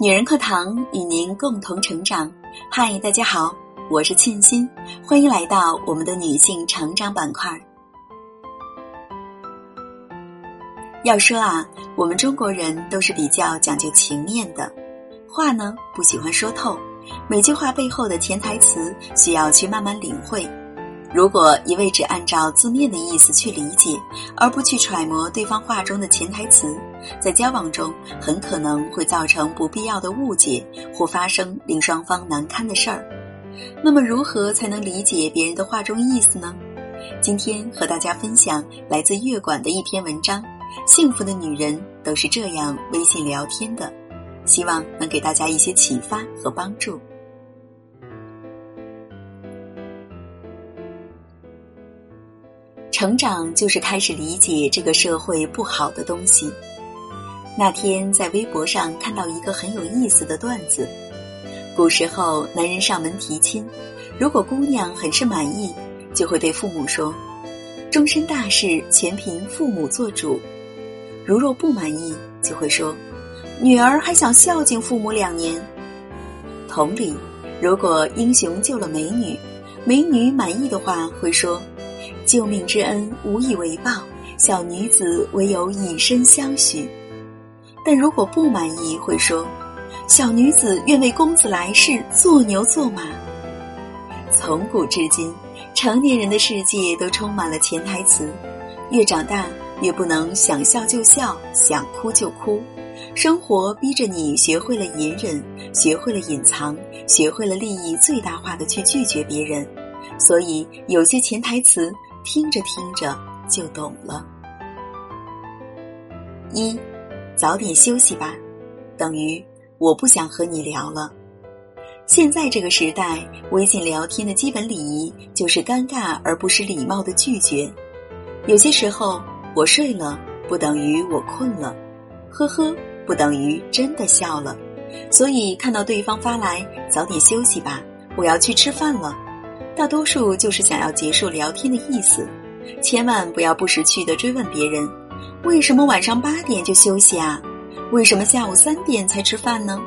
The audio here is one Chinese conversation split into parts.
女人课堂与您共同成长。嗨，大家好，我是沁心，欢迎来到我们的女性成长板块。要说啊，我们中国人都是比较讲究情面的，话呢不喜欢说透，每句话背后的潜台词需要去慢慢领会。如果一味只按照字面的意思去理解，而不去揣摩对方话中的潜台词，在交往中很可能会造成不必要的误解，或发生令双方难堪的事儿。那么，如何才能理解别人的话中意思呢？今天和大家分享来自月管的一篇文章：幸福的女人都是这样微信聊天的，希望能给大家一些启发和帮助。成长就是开始理解这个社会不好的东西。那天在微博上看到一个很有意思的段子：古时候男人上门提亲，如果姑娘很是满意，就会对父母说：“终身大事全凭父母做主；如若不满意，就会说：‘女儿还想孝敬父母两年。’同理，如果英雄救了美女，美女满意的话，会说。”救命之恩无以为报，小女子唯有以身相许。但如果不满意，会说：“小女子愿为公子来世做牛做马。”从古至今，成年人的世界都充满了潜台词。越长大，越不能想笑就笑，想哭就哭。生活逼着你学会了隐忍，学会了隐藏，学会了利益最大化的去拒绝别人。所以，有些潜台词。听着听着就懂了。一，早点休息吧，等于我不想和你聊了。现在这个时代，微信聊天的基本礼仪就是尴尬而不失礼貌的拒绝。有些时候，我睡了不等于我困了，呵呵不等于真的笑了。所以看到对方发来“早点休息吧，我要去吃饭了”。大多数就是想要结束聊天的意思，千万不要不识趣的追问别人：为什么晚上八点就休息啊？为什么下午三点才吃饭呢？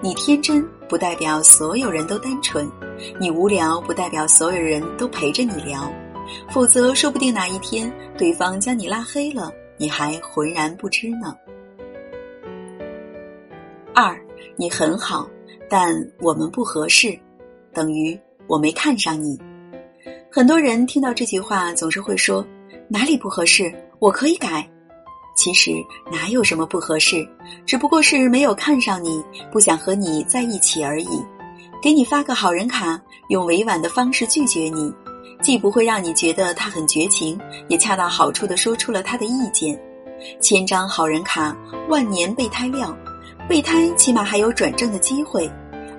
你天真不代表所有人都单纯，你无聊不代表所有人都陪着你聊，否则说不定哪一天对方将你拉黑了，你还浑然不知呢。二，你很好，但我们不合适，等于。我没看上你，很多人听到这句话总是会说哪里不合适，我可以改。其实哪有什么不合适，只不过是没有看上你，不想和你在一起而已。给你发个好人卡，用委婉的方式拒绝你，既不会让你觉得他很绝情，也恰到好处的说出了他的意见。千张好人卡，万年备胎料，备胎起码还有转正的机会。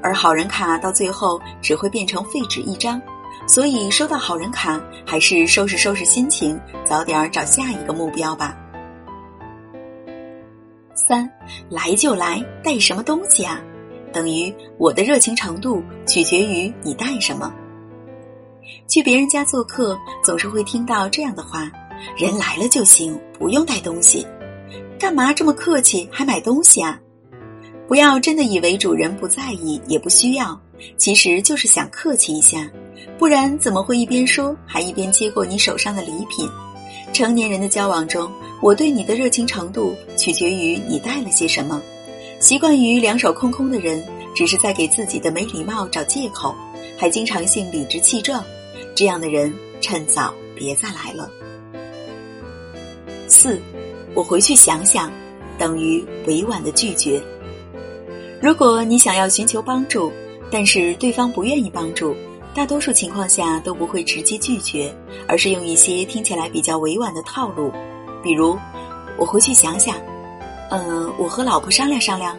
而好人卡到最后只会变成废纸一张，所以收到好人卡还是收拾收拾心情，早点找下一个目标吧。三，来就来，带什么东西啊？等于我的热情程度取决于你带什么。去别人家做客，总是会听到这样的话：人来了就行，不用带东西。干嘛这么客气，还买东西啊？不要真的以为主人不在意，也不需要，其实就是想客气一下，不然怎么会一边说还一边接过你手上的礼品？成年人的交往中，我对你的热情程度取决于你带了些什么。习惯于两手空空的人，只是在给自己的没礼貌找借口，还经常性理直气壮，这样的人趁早别再来了。四，我回去想想，等于委婉的拒绝。如果你想要寻求帮助，但是对方不愿意帮助，大多数情况下都不会直接拒绝，而是用一些听起来比较委婉的套路，比如“我回去想想”，“嗯，我和老婆商量商量”，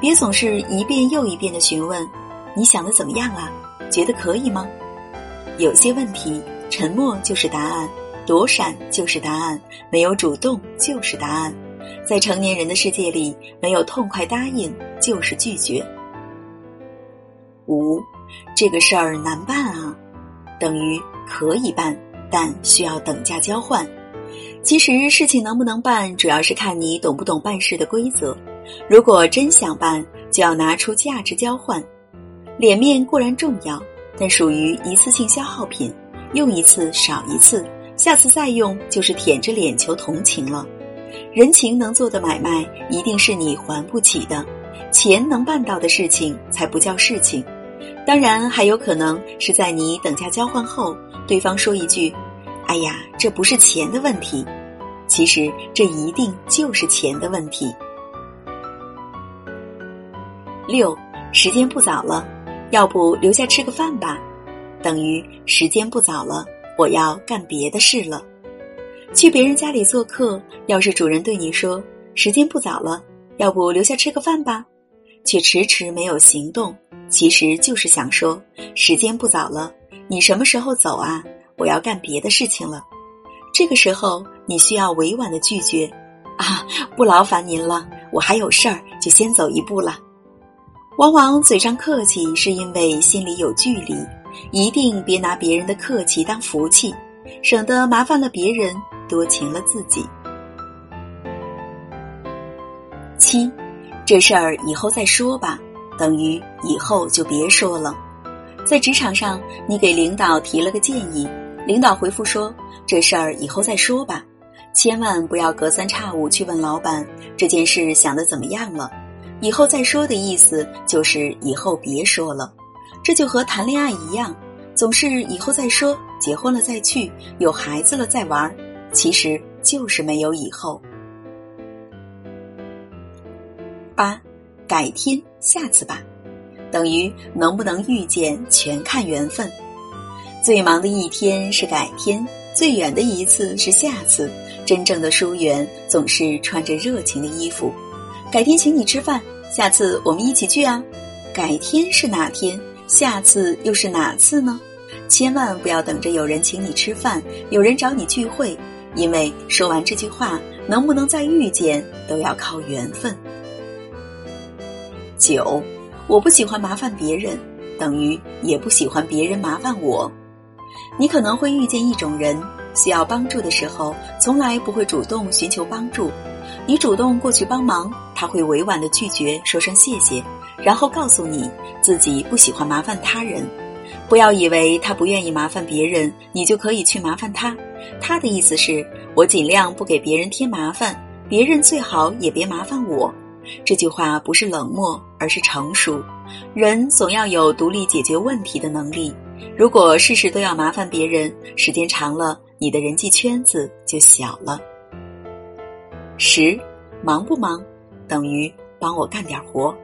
别总是一遍又一遍的询问“你想的怎么样啊？觉得可以吗？”有些问题，沉默就是答案，躲闪就是答案，没有主动就是答案。在成年人的世界里，没有痛快答应就是拒绝。五，这个事儿难办啊，等于可以办，但需要等价交换。其实事情能不能办，主要是看你懂不懂办事的规则。如果真想办，就要拿出价值交换。脸面固然重要，但属于一次性消耗品，用一次少一次，下次再用就是舔着脸求同情了。人情能做的买卖，一定是你还不起的；钱能办到的事情，才不叫事情。当然，还有可能是在你等价交换后，对方说一句：“哎呀，这不是钱的问题。”其实，这一定就是钱的问题。六，时间不早了，要不留下吃个饭吧？等于时间不早了，我要干别的事了。去别人家里做客，要是主人对你说时间不早了，要不留下吃个饭吧，却迟迟没有行动，其实就是想说时间不早了，你什么时候走啊？我要干别的事情了。这个时候，你需要委婉的拒绝，啊，不劳烦您了，我还有事儿，就先走一步了。往往嘴上客气，是因为心里有距离，一定别拿别人的客气当福气，省得麻烦了别人。多情了自己。七，这事儿以后再说吧，等于以后就别说了。在职场上，你给领导提了个建议，领导回复说：“这事儿以后再说吧。”千万不要隔三差五去问老板这件事想的怎么样了。以后再说的意思就是以后别说了。这就和谈恋爱一样，总是以后再说，结婚了再去，有孩子了再玩。其实就是没有以后。八，改天下次吧，等于能不能遇见全看缘分。最忙的一天是改天，最远的一次是下次。真正的疏远总是穿着热情的衣服。改天请你吃饭，下次我们一起去啊。改天是哪天？下次又是哪次呢？千万不要等着有人请你吃饭，有人找你聚会。因为说完这句话，能不能再遇见都要靠缘分。九，我不喜欢麻烦别人，等于也不喜欢别人麻烦我。你可能会遇见一种人，需要帮助的时候，从来不会主动寻求帮助。你主动过去帮忙，他会委婉的拒绝，说声谢谢，然后告诉你自己不喜欢麻烦他人。不要以为他不愿意麻烦别人，你就可以去麻烦他。他的意思是我尽量不给别人添麻烦，别人最好也别麻烦我。这句话不是冷漠，而是成熟。人总要有独立解决问题的能力。如果事事都要麻烦别人，时间长了，你的人际圈子就小了。十，忙不忙，等于帮我干点活。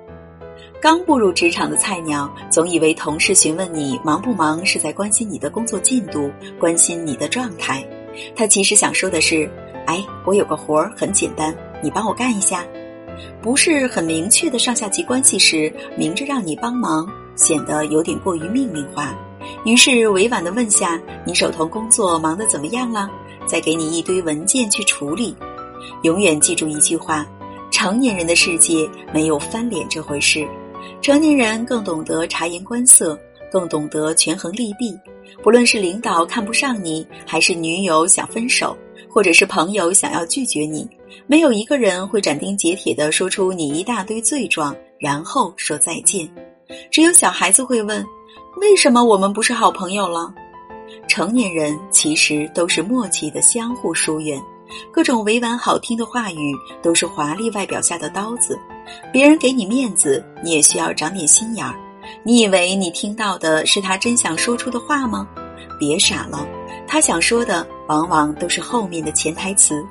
刚步入职场的菜鸟，总以为同事询问你忙不忙是在关心你的工作进度，关心你的状态。他其实想说的是：“哎，我有个活儿很简单，你帮我干一下。”不是很明确的上下级关系时，明着让你帮忙，显得有点过于命令化。于是委婉的问下：“你手头工作忙得怎么样了？”再给你一堆文件去处理。永远记住一句话。成年人的世界没有翻脸这回事，成年人更懂得察言观色，更懂得权衡利弊。不论是领导看不上你，还是女友想分手，或者是朋友想要拒绝你，没有一个人会斩钉截铁地说出你一大堆罪状，然后说再见。只有小孩子会问：为什么我们不是好朋友了？成年人其实都是默契的相互疏远。各种委婉好听的话语都是华丽外表下的刀子，别人给你面子，你也需要长点心眼儿。你以为你听到的是他真想说出的话吗？别傻了，他想说的往往都是后面的潜台词。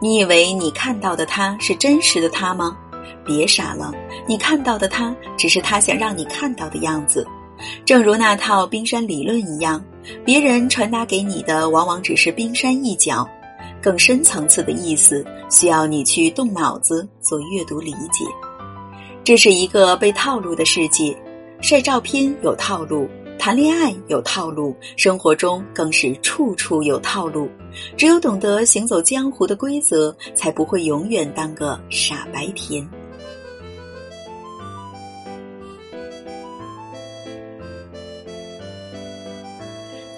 你以为你看到的他是真实的他吗？别傻了，你看到的他只是他想让你看到的样子。正如那套冰山理论一样，别人传达给你的往往只是冰山一角。更深层次的意思，需要你去动脑子做阅读理解。这是一个被套路的世界，晒照片有套路，谈恋爱有套路，生活中更是处处有套路。只有懂得行走江湖的规则，才不会永远当个傻白甜。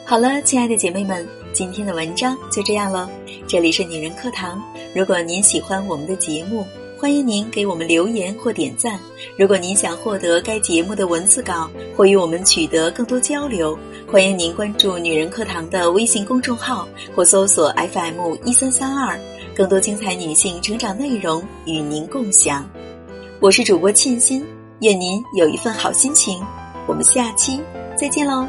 好了，亲爱的姐妹们，今天的文章就这样了。这里是女人课堂，如果您喜欢我们的节目。欢迎您给我们留言或点赞。如果您想获得该节目的文字稿或与我们取得更多交流，欢迎您关注“女人课堂”的微信公众号或搜索 FM 一三三二，更多精彩女性成长内容与您共享。我是主播沁心，愿您有一份好心情。我们下期再见喽。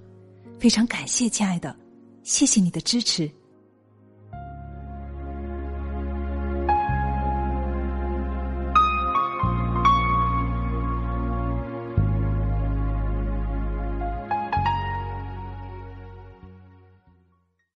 非常感谢，亲爱的，谢谢你的支持。